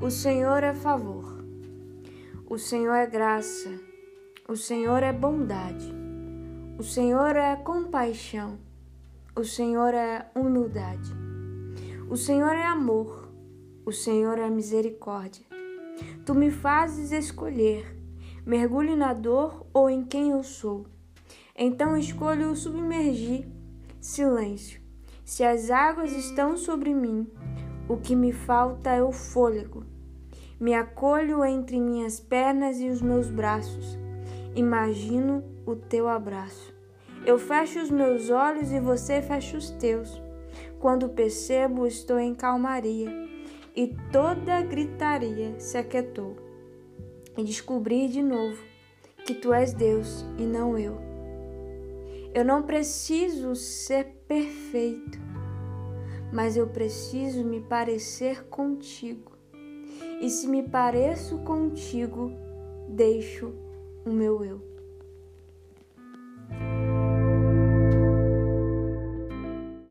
O Senhor é favor, o Senhor é graça, o Senhor é bondade, o Senhor é compaixão, o Senhor é humildade, o Senhor é amor, o Senhor é misericórdia. Tu me fazes escolher, mergulhe na dor ou em quem eu sou. Então escolho submergir. Silêncio. Se as águas estão sobre mim, o que me falta é o fôlego. Me acolho entre minhas pernas e os meus braços. Imagino o teu abraço. Eu fecho os meus olhos e você fecha os teus. Quando percebo, estou em calmaria e toda gritaria se aquietou. E descobri de novo que tu és Deus e não eu. Eu não preciso ser perfeito, mas eu preciso me parecer contigo. E se me pareço contigo, deixo o meu eu.